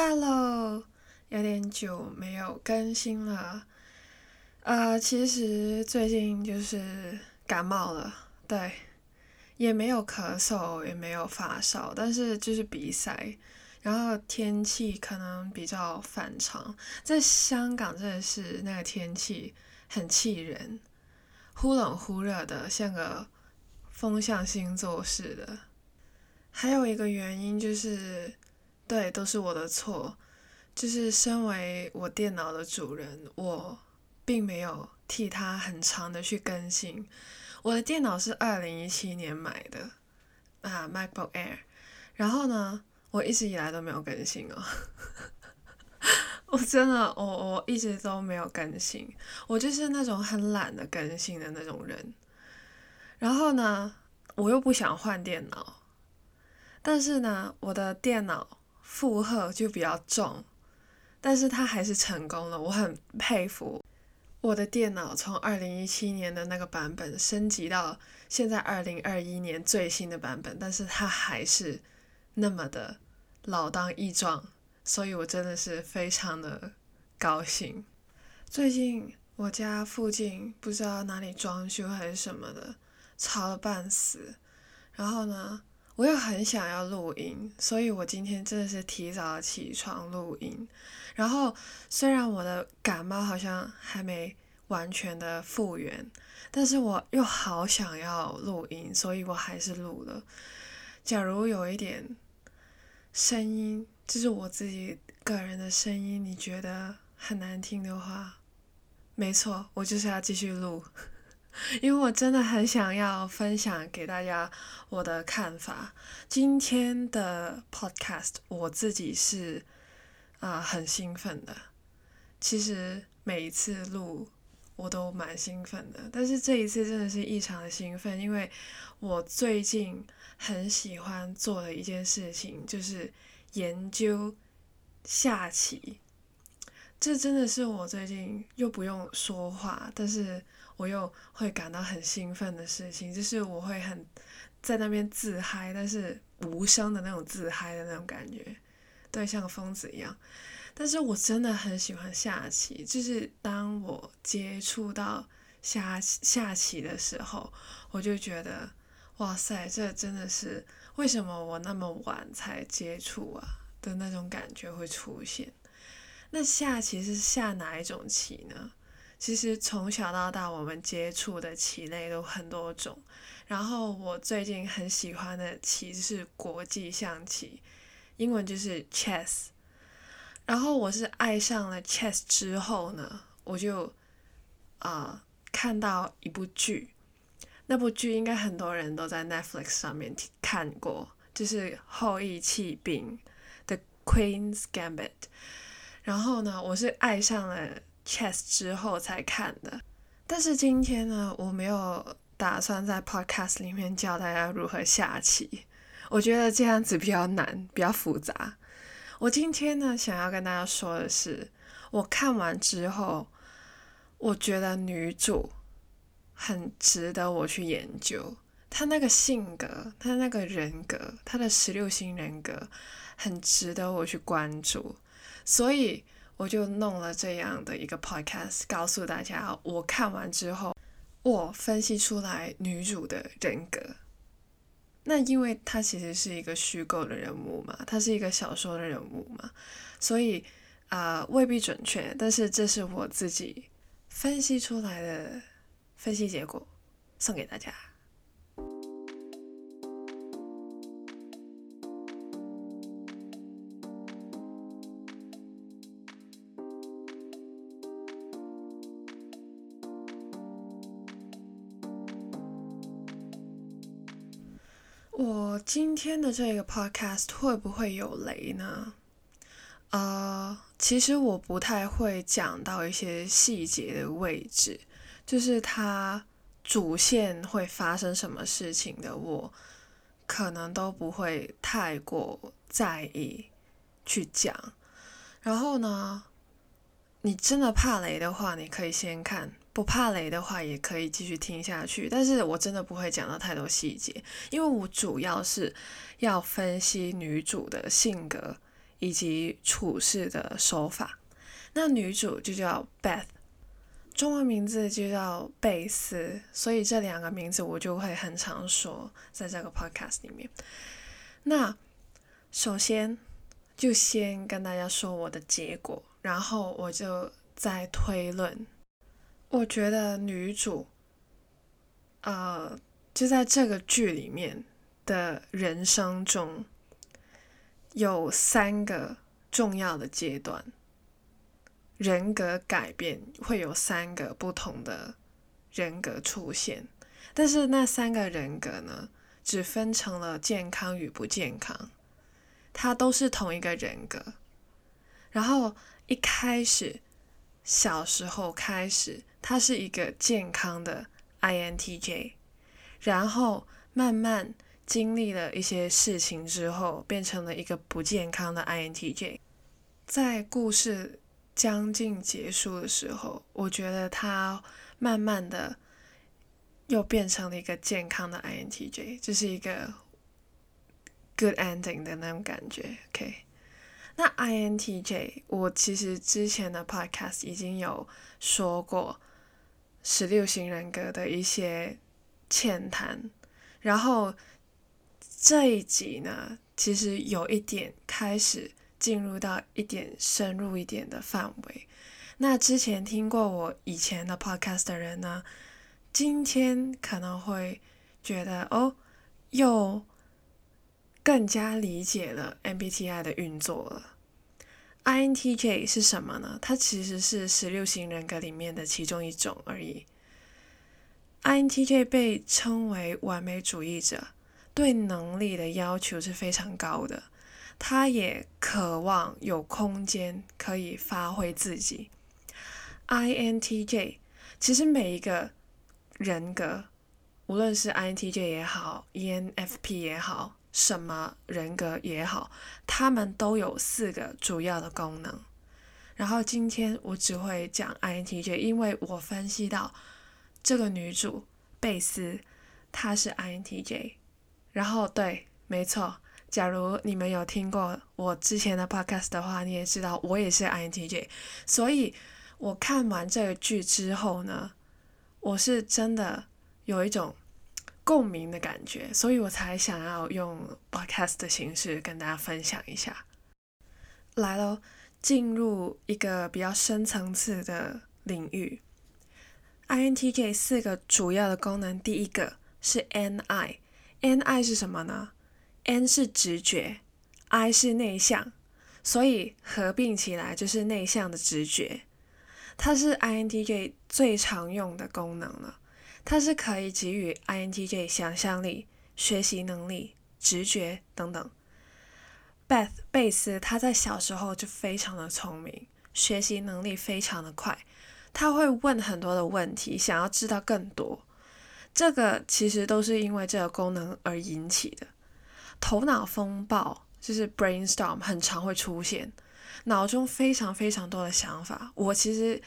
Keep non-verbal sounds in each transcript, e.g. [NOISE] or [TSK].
Hello，有点久没有更新了。呃，其实最近就是感冒了，对，也没有咳嗽，也没有发烧，但是就是鼻塞，然后天气可能比较反常，在香港真的是那个天气很气人，忽冷忽热的，像个风象星座似的。还有一个原因就是。对，都是我的错。就是身为我电脑的主人，我并没有替他很长的去更新。我的电脑是二零一七年买的啊，MacBook Air。然后呢，我一直以来都没有更新哦。[LAUGHS] 我真的，我我一直都没有更新。我就是那种很懒的更新的那种人。然后呢，我又不想换电脑，但是呢，我的电脑。负荷就比较重，但是它还是成功了，我很佩服。我的电脑从二零一七年的那个版本升级到现在二零二一年最新的版本，但是它还是那么的老当益壮，所以我真的是非常的高兴。最近我家附近不知道哪里装修还是什么的，吵了半死，然后呢？我又很想要录音，所以我今天真的是提早起床录音。然后虽然我的感冒好像还没完全的复原，但是我又好想要录音，所以我还是录了。假如有一点声音，就是我自己个人的声音，你觉得很难听的话，没错，我就是要继续录。因为我真的很想要分享给大家我的看法。今天的 podcast 我自己是啊很兴奋的。其实每一次录我都蛮兴奋的，但是这一次真的是异常的兴奋，因为我最近很喜欢做的一件事情就是研究下棋。这真的是我最近又不用说话，但是。我又会感到很兴奋的事情，就是我会很在那边自嗨，但是无声的那种自嗨的那种感觉，对，像个疯子一样。但是我真的很喜欢下棋，就是当我接触到下下棋的时候，我就觉得，哇塞，这真的是为什么我那么晚才接触啊的那种感觉会出现。那下棋是下哪一种棋呢？其实从小到大，我们接触的棋类都很多种。然后我最近很喜欢的棋是国际象棋，英文就是 chess。然后我是爱上了 chess 之后呢，我就啊看到一部剧，那部剧应该很多人都在 Netflix 上面看过，就是《后羿弃兵》的 Queen's Gambit。然后呢，我是爱上了。Chess 之后才看的，但是今天呢，我没有打算在 podcast 里面教大家如何下棋，我觉得这样子比较难，比较复杂。我今天呢，想要跟大家说的是，我看完之后，我觉得女主很值得我去研究，她那个性格，她那个人格，她的十六型人格，很值得我去关注，所以。我就弄了这样的一个 podcast，告诉大家我看完之后，我分析出来女主的人格。那因为她其实是一个虚构的人物嘛，她是一个小说的人物嘛，所以啊未必准确，但是这是我自己分析出来的分析结果，送给大家。今天的这个 podcast 会不会有雷呢？呃，其实我不太会讲到一些细节的位置，就是它主线会发生什么事情的，我可能都不会太过在意去讲。然后呢，你真的怕雷的话，你可以先看。不怕雷的话，也可以继续听下去。但是我真的不会讲到太多细节，因为我主要是要分析女主的性格以及处事的手法。那女主就叫 Beth，中文名字就叫贝斯，所以这两个名字我就会很常说在这个 podcast 里面。那首先就先跟大家说我的结果，然后我就再推论。我觉得女主，呃，就在这个剧里面的人生中，有三个重要的阶段，人格改变会有三个不同的人格出现，但是那三个人格呢，只分成了健康与不健康，它都是同一个人格。然后一开始，小时候开始。他是一个健康的 INTJ，然后慢慢经历了一些事情之后，变成了一个不健康的 INTJ。在故事将近结束的时候，我觉得他慢慢的又变成了一个健康的 INTJ，这是一个 good ending 的那种感觉。OK，那 INTJ 我其实之前的 podcast 已经有说过。十六型人格的一些浅谈，然后这一集呢，其实有一点开始进入到一点深入一点的范围。那之前听过我以前的 podcast 的人呢，今天可能会觉得哦，又更加理解了 MBTI 的运作了。INTJ 是什么呢？它其实是十六型人格里面的其中一种而已。INTJ 被称为完美主义者，对能力的要求是非常高的。他也渴望有空间可以发挥自己。INTJ 其实每一个人格，无论是 INTJ 也好，ENFP 也好。什么人格也好，他们都有四个主要的功能。然后今天我只会讲 INTJ，因为我分析到这个女主贝斯她是 INTJ。然后对，没错，假如你们有听过我之前的 podcast 的话，你也知道我也是 INTJ。所以我看完这个剧之后呢，我是真的有一种。共鸣的感觉，所以我才想要用 podcast 的形式跟大家分享一下。来喽，进入一个比较深层次的领域。INTJ 四个主要的功能，第一个是 NI，NI 是什么呢？N 是直觉，I 是内向，所以合并起来就是内向的直觉。它是 INTJ 最常用的功能了。它是可以给予 INTJ 想象力、学习能力、直觉等等。Beth 贝斯他在小时候就非常的聪明，学习能力非常的快，他会问很多的问题，想要知道更多。这个其实都是因为这个功能而引起的。头脑风暴就是 brainstorm 很常会出现，脑中非常非常多的想法。我其实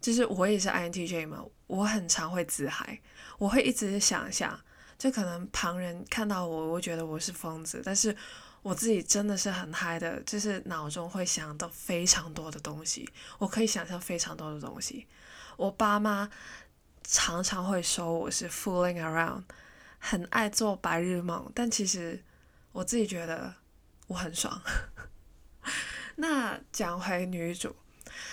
就是我也是 INTJ 嘛。我很常会自嗨，我会一直想想，就可能旁人看到我，我觉得我是疯子，但是我自己真的是很嗨的，就是脑中会想到非常多的东西，我可以想象非常多的东西。我爸妈常常会说我是 fooling around，很爱做白日梦，但其实我自己觉得我很爽。[LAUGHS] 那讲回女主。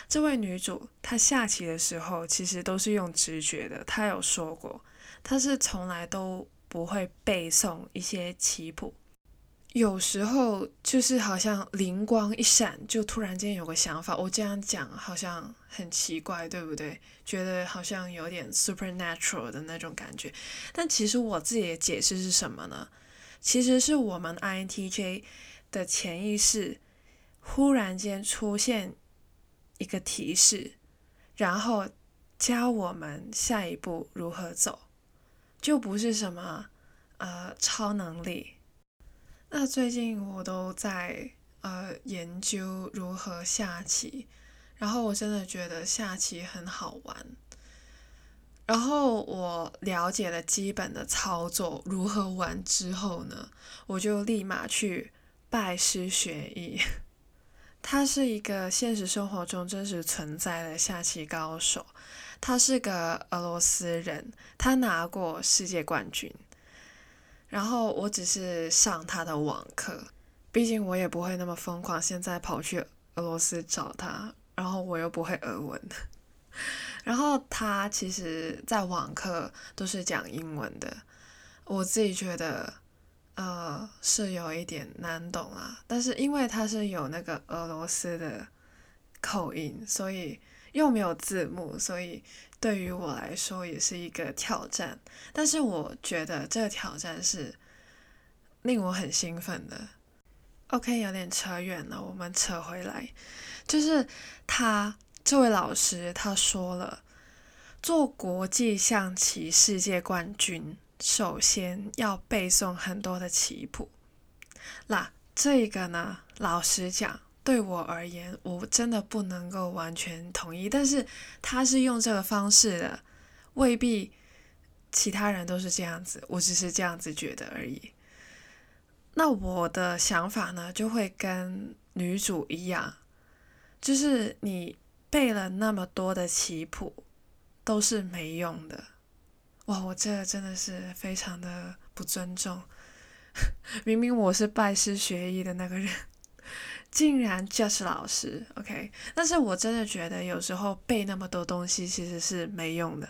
这位女主，她下棋的时候其实都是用直觉的。她有说过，她是从来都不会背诵一些棋谱，有时候就是好像灵光一闪，就突然间有个想法。我这样讲好像很奇怪，对不对？觉得好像有点 supernatural 的那种感觉。但其实我自己的解释是什么呢？其实是我们 INTJ 的潜意识忽然间出现。一个提示，然后教我们下一步如何走，就不是什么呃超能力。那最近我都在呃研究如何下棋，然后我真的觉得下棋很好玩。然后我了解了基本的操作如何玩之后呢，我就立马去拜师学艺。他是一个现实生活中真实存在的下棋高手，他是个俄罗斯人，他拿过世界冠军。然后我只是上他的网课，毕竟我也不会那么疯狂，现在跑去俄罗斯找他，然后我又不会俄文。然后他其实，在网课都是讲英文的，我自己觉得，呃，是有一点难懂啊。但是因为他是有那个俄罗斯的口音，所以又没有字幕，所以对于我来说也是一个挑战。但是我觉得这个挑战是令我很兴奋的。OK，有点扯远了，我们扯回来，就是他。这位老师他说了，做国际象棋世界冠军，首先要背诵很多的棋谱。那这个呢，老实讲，对我而言，我真的不能够完全同意。但是他是用这个方式的，未必其他人都是这样子，我只是这样子觉得而已。那我的想法呢，就会跟女主一样，就是你。背了那么多的棋谱，都是没用的。哇，我这真的是非常的不尊重。[LAUGHS] 明明我是拜师学艺的那个人，竟然 judge 老师。OK，但是我真的觉得有时候背那么多东西其实是没用的。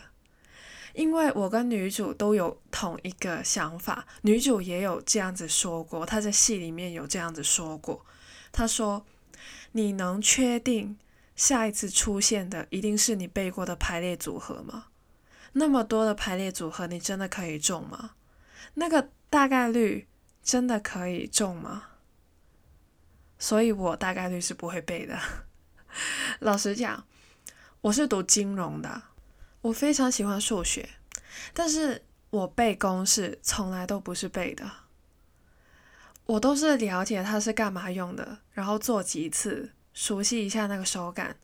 因为我跟女主都有同一个想法，女主也有这样子说过，她在戏里面有这样子说过。她说：“你能确定？”下一次出现的一定是你背过的排列组合吗？那么多的排列组合，你真的可以中吗？那个大概率真的可以中吗？所以我大概率是不会背的。[LAUGHS] 老实讲，我是读金融的，我非常喜欢数学，但是我背公式从来都不是背的，我都是了解它是干嘛用的，然后做几次。熟悉一下那个手感，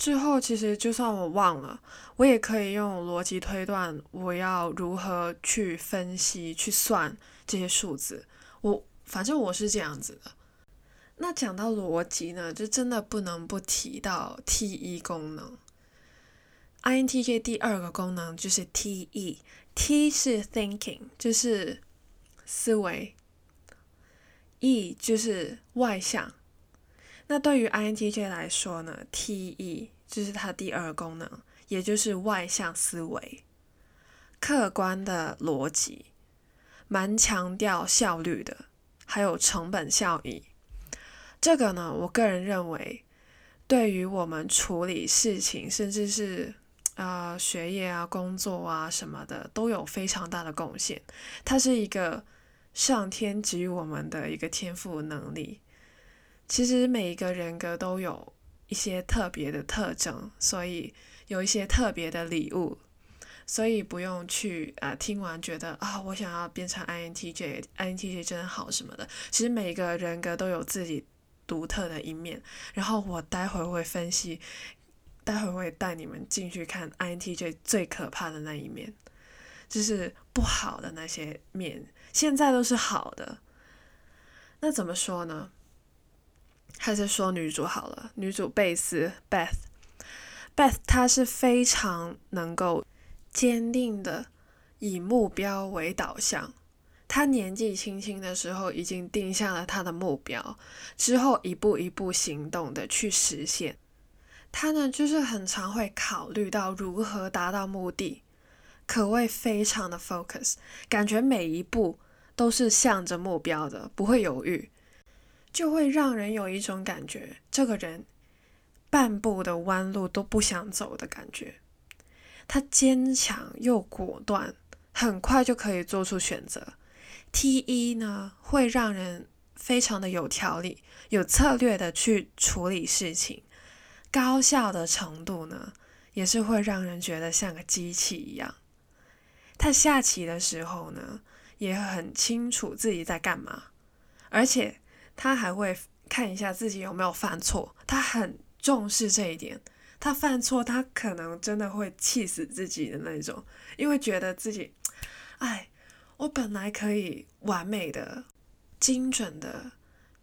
之后其实就算我忘了，我也可以用逻辑推断，我要如何去分析、去算这些数字。我反正我是这样子的。那讲到逻辑呢，就真的不能不提到 T E 功能。INTJ 第二个功能就是 T E，T 是 thinking，就是思维，E 就是外向。那对于 INTJ 来说呢，T-E 就是它第二功能，也就是外向思维、客观的逻辑，蛮强调效率的，还有成本效益。这个呢，我个人认为，对于我们处理事情，甚至是呃学业啊、工作啊什么的，都有非常大的贡献。它是一个上天给予我们的一个天赋能力。其实每一个人格都有一些特别的特征，所以有一些特别的礼物，所以不用去啊听完觉得啊我想要变成 INTJ，INTJ 真好什么的。其实每一个人格都有自己独特的一面，然后我待会会分析，待会会带你们进去看 INTJ 最可怕的那一面，就是不好的那些面，现在都是好的。那怎么说呢？还是说女主好了，女主贝斯 Beth，Beth 她是非常能够坚定的以目标为导向。她年纪轻轻的时候已经定下了她的目标，之后一步一步行动的去实现。她呢就是很常会考虑到如何达到目的，可谓非常的 focus，感觉每一步都是向着目标的，不会犹豫。就会让人有一种感觉，这个人半步的弯路都不想走的感觉。他坚强又果断，很快就可以做出选择。T 一呢，会让人非常的有条理、有策略的去处理事情，高效的程度呢，也是会让人觉得像个机器一样。他下棋的时候呢，也很清楚自己在干嘛，而且。他还会看一下自己有没有犯错，他很重视这一点。他犯错，他可能真的会气死自己的那种，因为觉得自己，哎，我本来可以完美的、精准的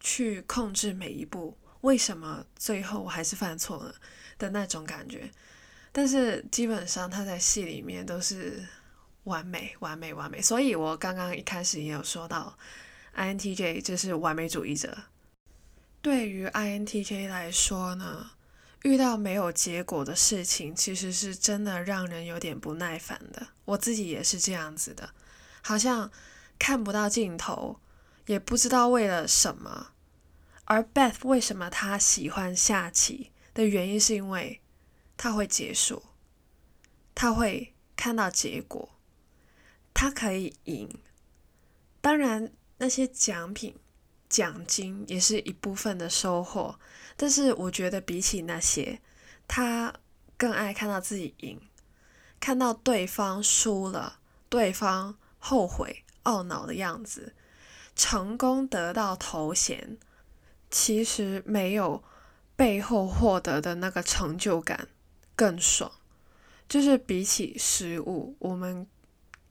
去控制每一步，为什么最后我还是犯错了的那种感觉。但是基本上他在戏里面都是完美、完美、完美。所以我刚刚一开始也有说到，INTJ 就是完美主义者。对于 INTJ 来说呢，遇到没有结果的事情，其实是真的让人有点不耐烦的。我自己也是这样子的，好像看不到尽头，也不知道为了什么。而 Beth 为什么他喜欢下棋的原因，是因为他会结束，他会看到结果，他可以赢。当然，那些奖品。奖金也是一部分的收获，但是我觉得比起那些，他更爱看到自己赢，看到对方输了，对方后悔懊恼的样子，成功得到头衔，其实没有背后获得的那个成就感更爽。就是比起失误，我们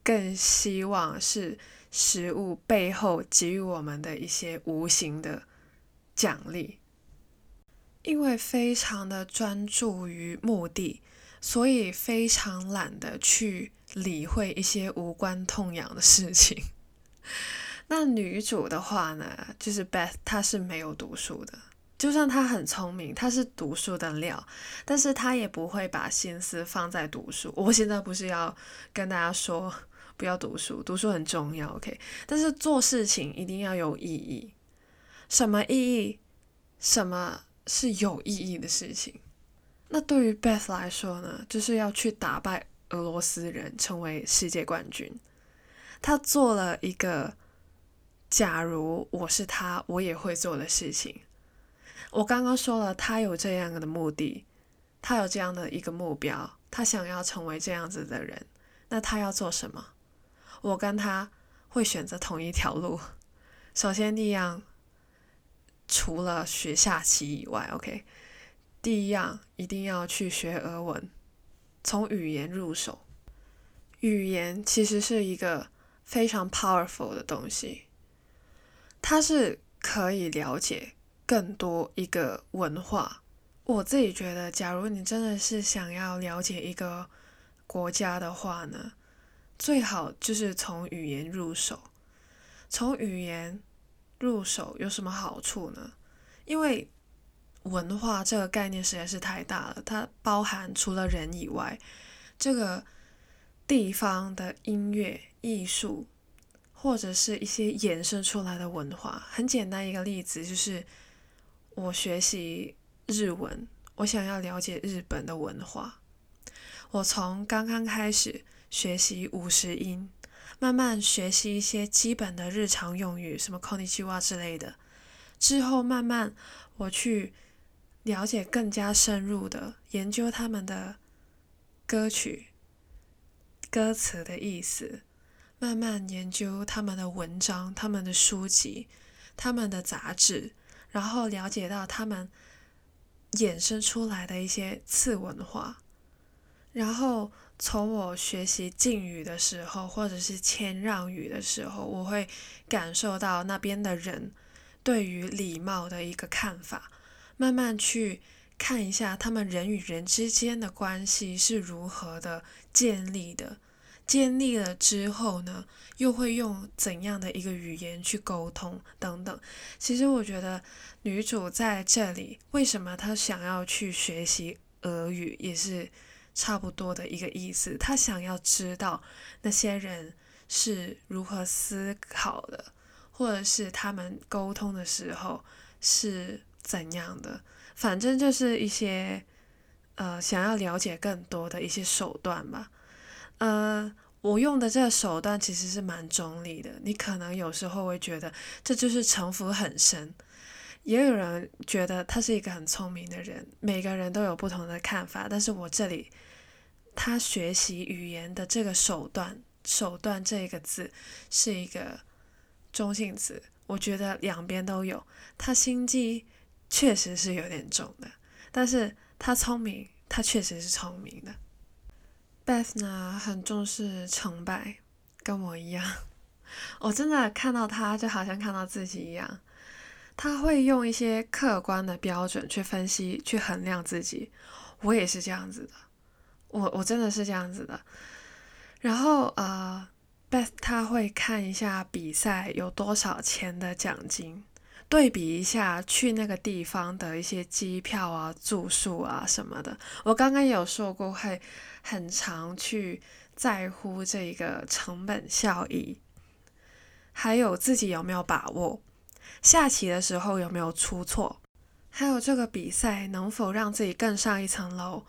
更希望是。食物背后给予我们的一些无形的奖励，因为非常的专注于目的，所以非常懒得去理会一些无关痛痒的事情。[LAUGHS] 那女主的话呢，就是 Beth，她是没有读书的，就算她很聪明，她是读书的料，但是她也不会把心思放在读书。我现在不是要跟大家说。不要读书，读书很重要，OK。但是做事情一定要有意义。什么意义？什么是有意义的事情？那对于 Beth 来说呢？就是要去打败俄罗斯人，成为世界冠军。他做了一个，假如我是他，我也会做的事情。我刚刚说了，他有这样的目的，他有这样的一个目标，他想要成为这样子的人。那他要做什么？我跟他会选择同一条路。首先，第一样，除了学下棋以外，OK，第一样一定要去学俄文，从语言入手。语言其实是一个非常 powerful 的东西，它是可以了解更多一个文化。我自己觉得，假如你真的是想要了解一个国家的话呢？最好就是从语言入手。从语言入手有什么好处呢？因为文化这个概念实在是太大了，它包含除了人以外，这个地方的音乐、艺术，或者是一些衍生出来的文化。很简单一个例子就是，我学习日文，我想要了解日本的文化，我从刚刚开始。学习五十音，慢慢学习一些基本的日常用语，什么 “konnichiwa” 之类的。之后慢慢我去了解更加深入的研究他们的歌曲、歌词的意思，慢慢研究他们的文章、他们的书籍、他们的杂志，然后了解到他们衍生出来的一些次文化，然后。从我学习敬语的时候，或者是谦让语的时候，我会感受到那边的人对于礼貌的一个看法。慢慢去看一下他们人与人之间的关系是如何的建立的，建立了之后呢，又会用怎样的一个语言去沟通等等。其实我觉得女主在这里为什么她想要去学习俄语，也是。差不多的一个意思，他想要知道那些人是如何思考的，或者是他们沟通的时候是怎样的。反正就是一些呃，想要了解更多的一些手段吧。呃，我用的这个手段其实是蛮中立的，你可能有时候会觉得这就是城府很深，也有人觉得他是一个很聪明的人。每个人都有不同的看法，但是我这里。他学习语言的这个手段，手段这个字是一个中性词，我觉得两边都有。他心机确实是有点重的，但是他聪明，他确实是聪明的。Beth 呢，很重视成败，跟我一样。我真的看到他，就好像看到自己一样。他会用一些客观的标准去分析、去衡量自己。我也是这样子的，我我真的是这样子的。然后呃，Beth 他会看一下比赛有多少钱的奖金，对比一下去那个地方的一些机票啊、住宿啊什么的。我刚刚有说过，会很常去在乎这个成本效益，还有自己有没有把握，下棋的时候有没有出错，还有这个比赛能否让自己更上一层楼，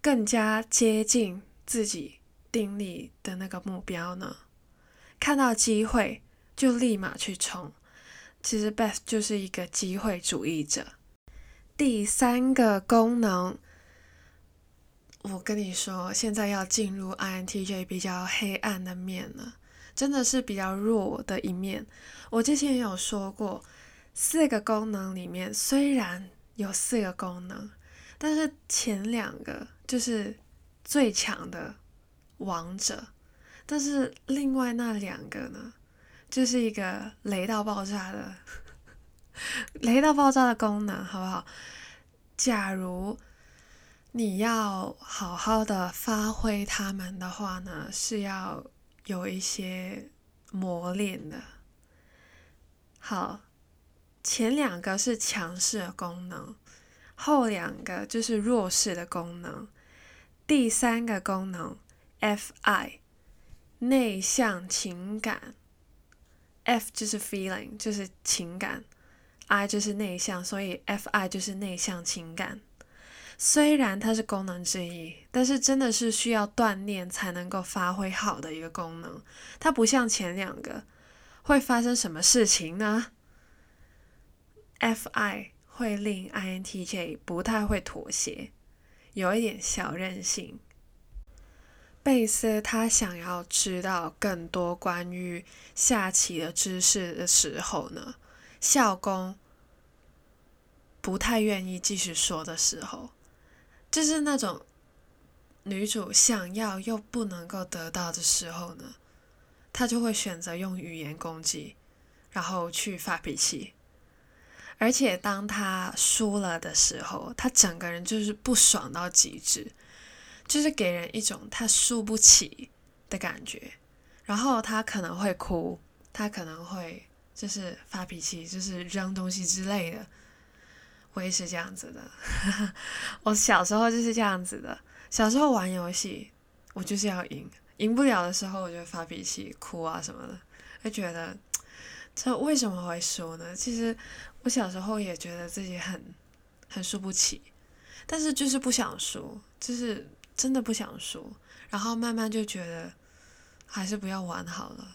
更加接近自己。定力的那个目标呢？看到机会就立马去冲。其实 Beth 就是一个机会主义者。第三个功能，我跟你说，现在要进入 INTJ 比较黑暗的面了，真的是比较弱的一面。我之前有说过，四个功能里面虽然有四个功能，但是前两个就是最强的。王者，但是另外那两个呢，就是一个雷到爆炸的，[LAUGHS] 雷到爆炸的功能，好不好？假如你要好好的发挥他们的话呢，是要有一些磨练的。好，前两个是强势的功能，后两个就是弱势的功能，第三个功能。F I，内向情感，F 就是 feeling，就是情感，I 就是内向，所以 F I 就是内向情感。虽然它是功能之一，但是真的是需要锻炼才能够发挥好的一个功能。它不像前两个，会发生什么事情呢？F I 会令 I N T J 不太会妥协，有一点小任性。贝斯他想要知道更多关于下棋的知识的时候呢，校工不太愿意继续说的时候，就是那种女主想要又不能够得到的时候呢，他就会选择用语言攻击，然后去发脾气。而且当他输了的时候，他整个人就是不爽到极致。就是给人一种他输不起的感觉，然后他可能会哭，他可能会就是发脾气，就是扔东西之类的。我也是这样子的，[LAUGHS] 我小时候就是这样子的。小时候玩游戏，我就是要赢，赢不了的时候我就发脾气、哭啊什么的，就觉得 [TSK] 这为什么会输呢？其实我小时候也觉得自己很很输不起，但是就是不想输，就是。真的不想输，然后慢慢就觉得还是不要玩好了，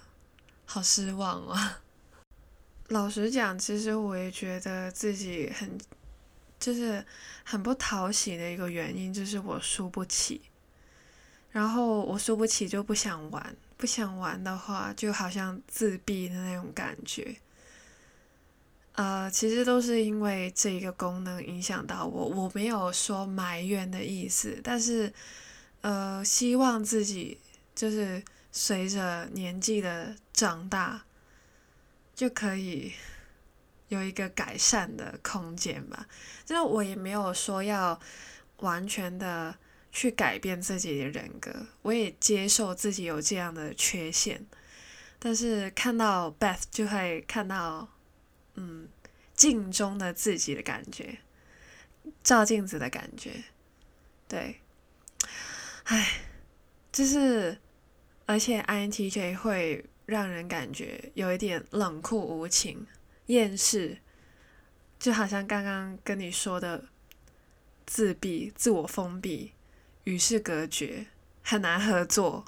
好失望啊！[LAUGHS] 老实讲，其实我也觉得自己很，就是很不讨喜的一个原因，就是我输不起。然后我输不起就不想玩，不想玩的话，就好像自闭的那种感觉。呃，其实都是因为这一个功能影响到我，我没有说埋怨的意思，但是，呃，希望自己就是随着年纪的长大，就可以有一个改善的空间吧。就是我也没有说要完全的去改变自己的人格，我也接受自己有这样的缺陷，但是看到 Beth 就会看到。嗯，镜中的自己的感觉，照镜子的感觉，对，唉，就是，而且 INTJ 会让人感觉有一点冷酷无情、厌世，就好像刚刚跟你说的自闭、自我封闭、与世隔绝、很难合作，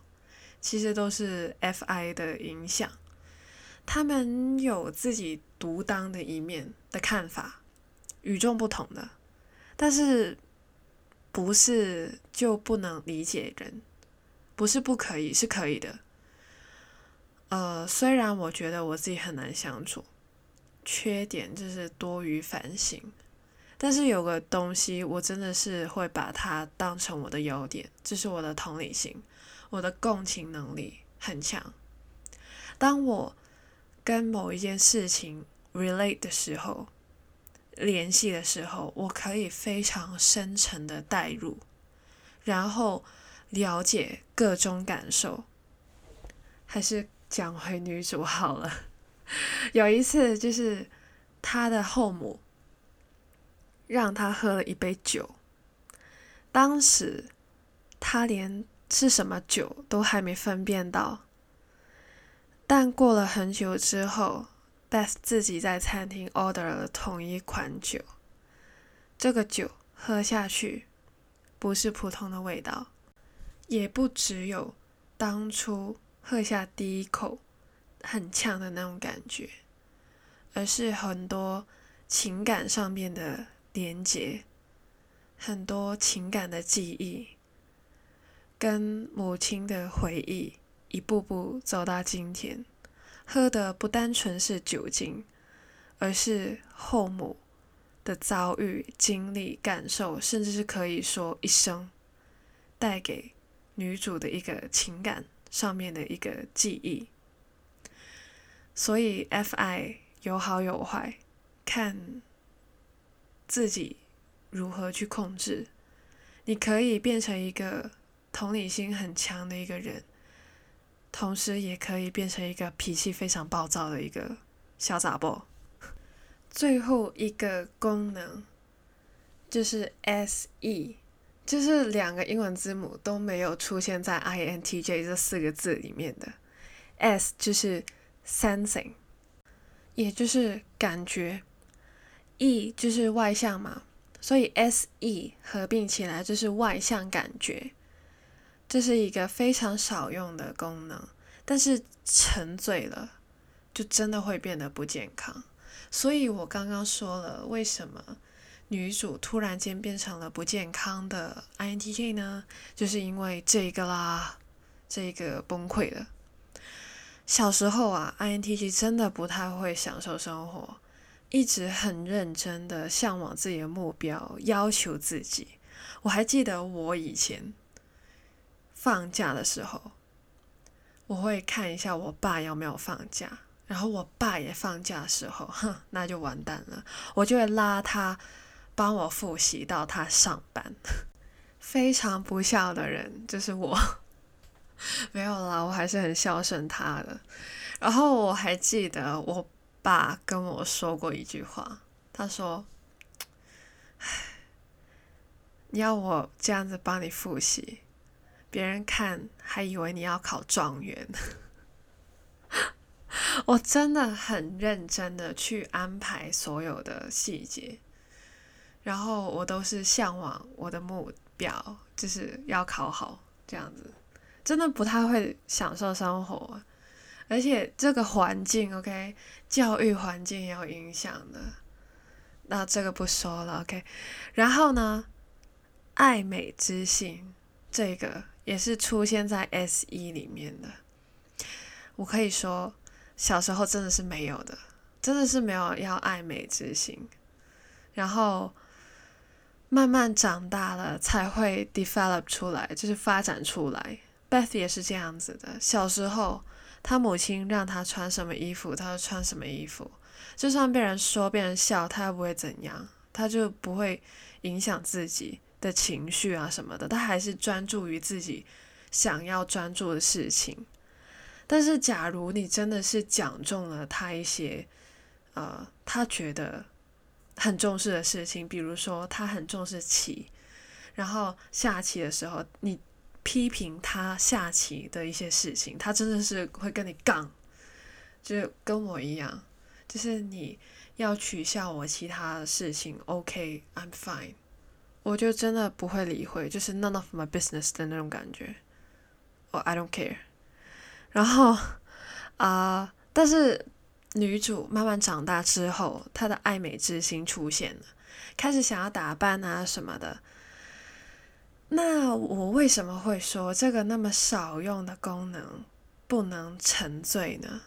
其实都是 FI 的影响。他们有自己独当的一面的看法，与众不同的，但是不是就不能理解人？不是不可以，是可以的。呃，虽然我觉得我自己很难相处，缺点就是多于反省，但是有个东西我真的是会把它当成我的优点，就是我的同理心，我的共情能力很强。当我跟某一件事情 relate 的时候，联系的时候，我可以非常深沉的代入，然后了解各种感受。还是讲回女主好了。[LAUGHS] 有一次，就是她的后母让她喝了一杯酒，当时她连是什么酒都还没分辨到，但过了很久之后。Beth 自己在餐厅 order 了同一款酒，这个酒喝下去不是普通的味道，也不只有当初喝下第一口很呛的那种感觉，而是很多情感上面的连结，很多情感的记忆，跟母亲的回忆一步步走到今天。喝的不单纯是酒精，而是后母的遭遇、经历、感受，甚至是可以说一生带给女主的一个情感上面的一个记忆。所以，F.I 有好有坏，看自己如何去控制。你可以变成一个同理心很强的一个人。同时也可以变成一个脾气非常暴躁的一个小杂包。最后一个功能就是 S E，就是两个英文字母都没有出现在 I N T J 这四个字里面的。S 就是 sensing，也就是感觉。E 就是外向嘛，所以 S E 合并起来就是外向感觉。这是一个非常少用的功能，但是沉醉了，就真的会变得不健康。所以我刚刚说了，为什么女主突然间变成了不健康的 INTJ 呢？就是因为这个啦，这个崩溃了。小时候啊，INTJ 真的不太会享受生活，一直很认真的向往自己的目标，要求自己。我还记得我以前。放假的时候，我会看一下我爸有没有放假，然后我爸也放假的时候，哼，那就完蛋了。我就会拉他帮我复习到他上班。非常不孝的人就是我，[LAUGHS] 没有啦，我还是很孝顺他的。然后我还记得我爸跟我说过一句话，他说：“唉，你要我这样子帮你复习。”别人看还以为你要考状元，[LAUGHS] 我真的很认真的去安排所有的细节，然后我都是向往我的目标，就是要考好这样子，真的不太会享受生活，而且这个环境，OK，教育环境也有影响的，那这个不说了，OK，然后呢，爱美之心。这个。也是出现在 S 一里面的。我可以说，小时候真的是没有的，真的是没有要爱美之心。然后慢慢长大了，才会 develop 出来，就是发展出来。Beth 也是这样子的。小时候，他母亲让他穿什么衣服，他就穿什么衣服。就算被人说、被人笑，他也不会怎样，他就不会影响自己。的情绪啊什么的，他还是专注于自己想要专注的事情。但是，假如你真的是讲中了他一些，呃，他觉得很重视的事情，比如说他很重视棋，然后下棋的时候，你批评他下棋的一些事情，他真的是会跟你杠，就跟我一样，就是你要取笑我其他的事情，OK，I'm fine。我就真的不会理会，就是 none of my business 的那种感觉，我 I don't care。[LAUGHS] 然后啊，但是女主慢慢长大之后，她的爱美之心出现了，开始想要打扮啊什么的。那我为什么会说这个那么少用的功能不能沉醉呢？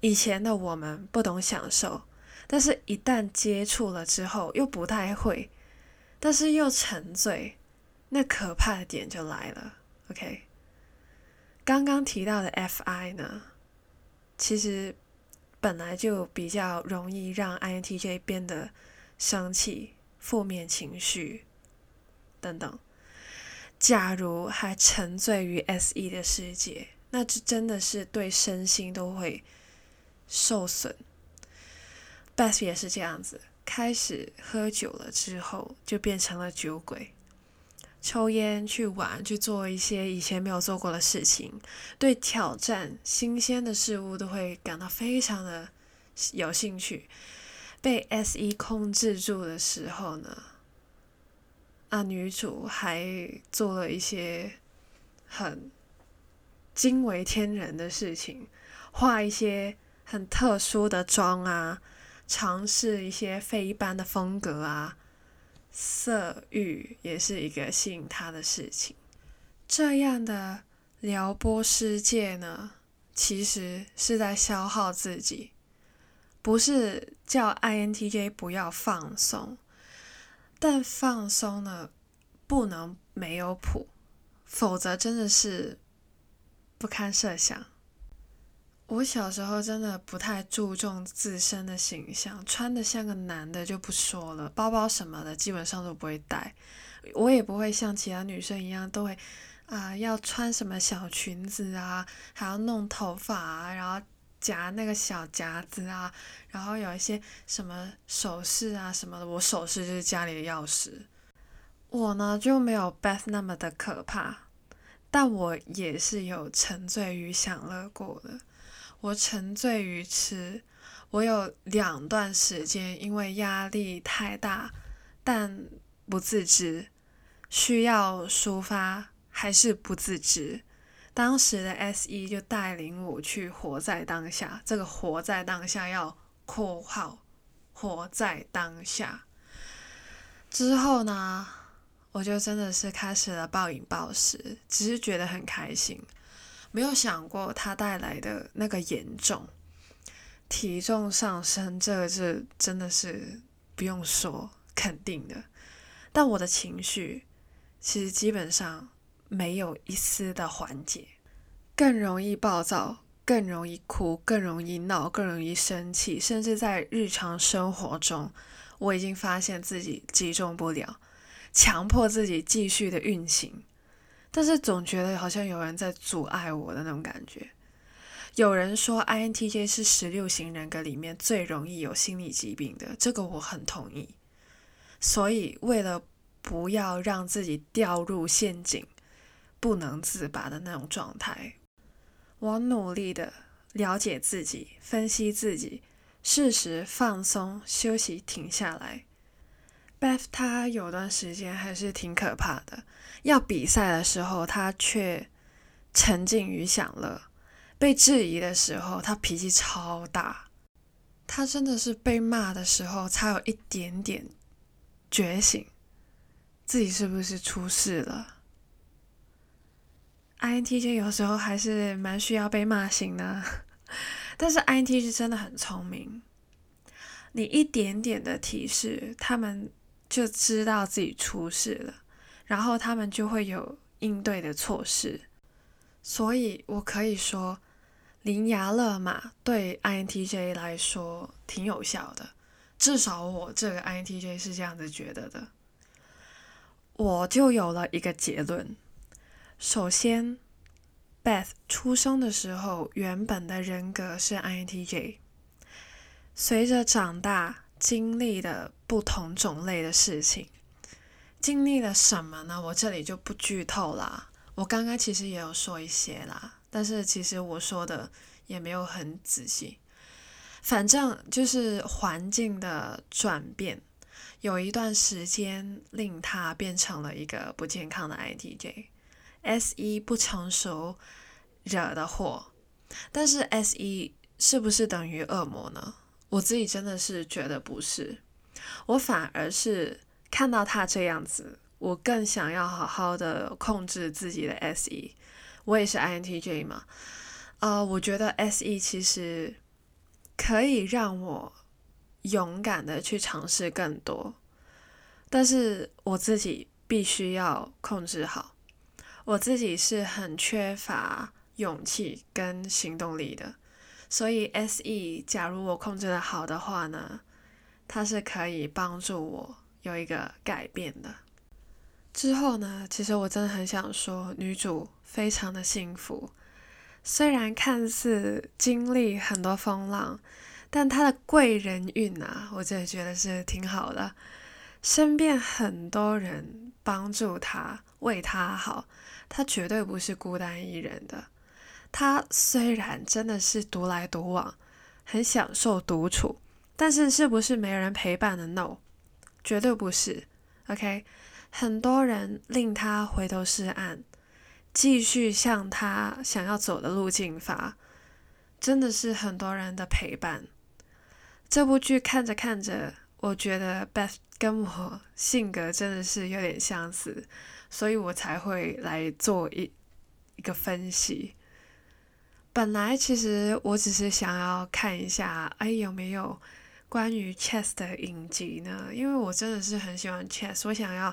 以前的我们不懂享受，但是一旦接触了之后，又不太会。但是又沉醉，那可怕的点就来了。OK，刚刚提到的 FI 呢，其实本来就比较容易让 INTJ 变得生气、负面情绪等等。假如还沉醉于 S.E 的世界，那这真的是对身心都会受损。Best 也是这样子，开始喝酒了之后，就变成了酒鬼。抽烟、去玩、去做一些以前没有做过的事情，对挑战、新鲜的事物都会感到非常的有兴趣。被 S 一控制住的时候呢，啊，女主还做了一些很惊为天人的事情，画一些很特殊的妆啊，尝试一些非一般的风格啊。色欲也是一个吸引他的事情。这样的撩拨世界呢，其实是在消耗自己，不是叫 INTJ 不要放松，但放松呢不能没有谱，否则真的是不堪设想。我小时候真的不太注重自身的形象，穿的像个男的就不说了，包包什么的基本上都不会带。我也不会像其他女生一样，都会啊要穿什么小裙子啊，还要弄头发啊，然后夹那个小夹子啊，然后有一些什么首饰啊什么的。我首饰就是家里的钥匙。我呢就没有 Beth 那么的可怕，但我也是有沉醉于享乐过的。我沉醉于吃，我有两段时间因为压力太大，但不自知，需要抒发还是不自知。当时的 S 一就带领我去活在当下，这个活在当下要括号，活在当下。之后呢，我就真的是开始了暴饮暴食，只是觉得很开心。没有想过它带来的那个严重，体重上升，这个是真的是不用说肯定的。但我的情绪其实基本上没有一丝的缓解，更容易暴躁，更容易哭，更容易闹，更容易生气，甚至在日常生活中，我已经发现自己集中不了，强迫自己继续的运行。但是总觉得好像有人在阻碍我的那种感觉。有人说 INTJ 是十六型人格里面最容易有心理疾病的，这个我很同意。所以为了不要让自己掉入陷阱，不能自拔的那种状态，我努力的了解自己，分析自己，适时放松、休息、停下来。他有段时间还是挺可怕的。要比赛的时候，他却沉浸于享乐；被质疑的时候，他脾气超大。他真的是被骂的时候，才有一点点觉醒，自己是不是出事了？INTJ 有时候还是蛮需要被骂醒的，[LAUGHS] 但是 INTJ 真的很聪明，你一点点的提示，他们就知道自己出事了。然后他们就会有应对的措施，所以我可以说，伶牙勒马对 INTJ 来说挺有效的，至少我这个 INTJ 是这样子觉得的。我就有了一个结论：首先，Beth 出生的时候原本的人格是 INTJ，随着长大经历的不同种类的事情。经历了什么呢？我这里就不剧透啦。我刚刚其实也有说一些啦，但是其实我说的也没有很仔细。反正就是环境的转变，有一段时间令他变成了一个不健康的 ITJ。S 一不成熟惹的祸，但是 S 一是不是等于恶魔呢？我自己真的是觉得不是，我反而是。看到他这样子，我更想要好好的控制自己的 S E。我也是 I N T J 嘛，呃，我觉得 S E 其实可以让我勇敢的去尝试更多，但是我自己必须要控制好。我自己是很缺乏勇气跟行动力的，所以 S E 假如我控制的好的话呢？它是可以帮助我有一个改变的。之后呢，其实我真的很想说，女主非常的幸福，虽然看似经历很多风浪，但她的贵人运啊，我真的觉得是挺好的。身边很多人帮助她，为她好，她绝对不是孤单一人的。他虽然真的是独来独往，很享受独处。但是是不是没人陪伴的？No，绝对不是。OK，很多人令他回头是岸，继续向他想要走的路径发，真的是很多人的陪伴。这部剧看着看着，我觉得 Beth 跟我 [LAUGHS] 性格真的是有点相似，所以我才会来做一一个分析。本来其实我只是想要看一下，哎，有没有。关于 Chess 的影集呢？因为我真的是很喜欢 Chess，我想要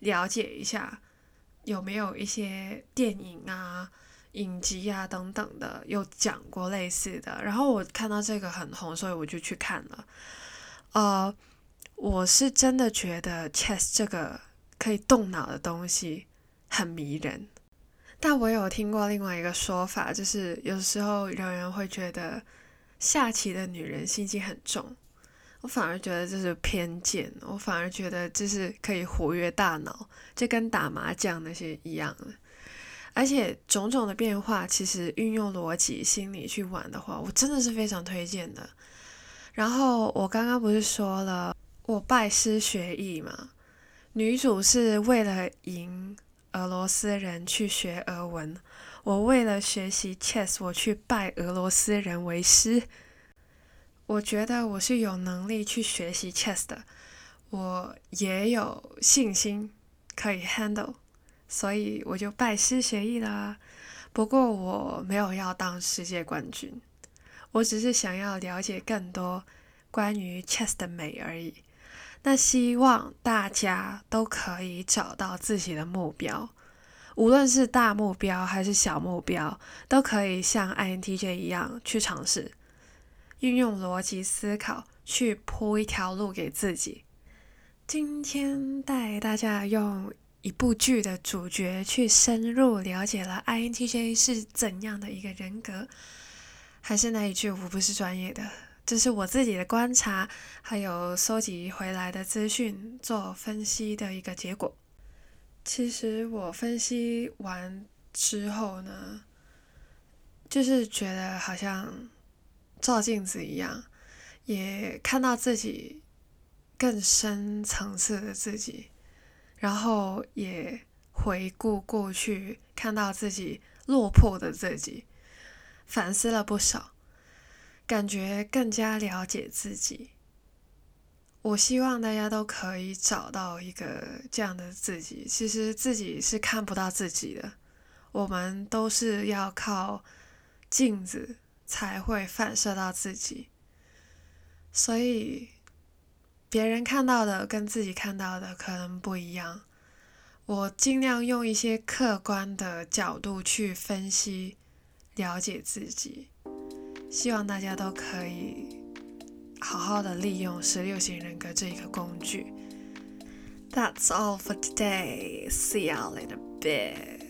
了解一下有没有一些电影啊、影集啊等等的有讲过类似的。然后我看到这个很红，所以我就去看了。呃，我是真的觉得 Chess 这个可以动脑的东西很迷人。但我有听过另外一个说法，就是有时候有人会觉得下棋的女人心机很重。我反而觉得这是偏见，我反而觉得这是可以活跃大脑，就跟打麻将那些一样的。而且种种的变化，其实运用逻辑心理去玩的话，我真的是非常推荐的。然后我刚刚不是说了，我拜师学艺嘛？女主是为了赢俄罗斯人去学俄文，我为了学习 chess，我去拜俄罗斯人为师。我觉得我是有能力去学习 chess 的，我也有信心可以 handle，所以我就拜师学艺啦。不过我没有要当世界冠军，我只是想要了解更多关于 chess 的美而已。那希望大家都可以找到自己的目标，无论是大目标还是小目标，都可以像 INTJ 一样去尝试。运用逻辑思考去铺一条路给自己。今天带大家用一部剧的主角去深入了解了 INTJ 是怎样的一个人格。还是那一句，我不是专业的，这是我自己的观察，还有收集回来的资讯做分析的一个结果。其实我分析完之后呢，就是觉得好像。照镜子一样，也看到自己更深层次的自己，然后也回顾过去，看到自己落魄的自己，反思了不少，感觉更加了解自己。我希望大家都可以找到一个这样的自己。其实自己是看不到自己的，我们都是要靠镜子。才会反射到自己，所以别人看到的跟自己看到的可能不一样。我尽量用一些客观的角度去分析、了解自己，希望大家都可以好好的利用十六型人格这一个工具。That's all for today. See you later, bit.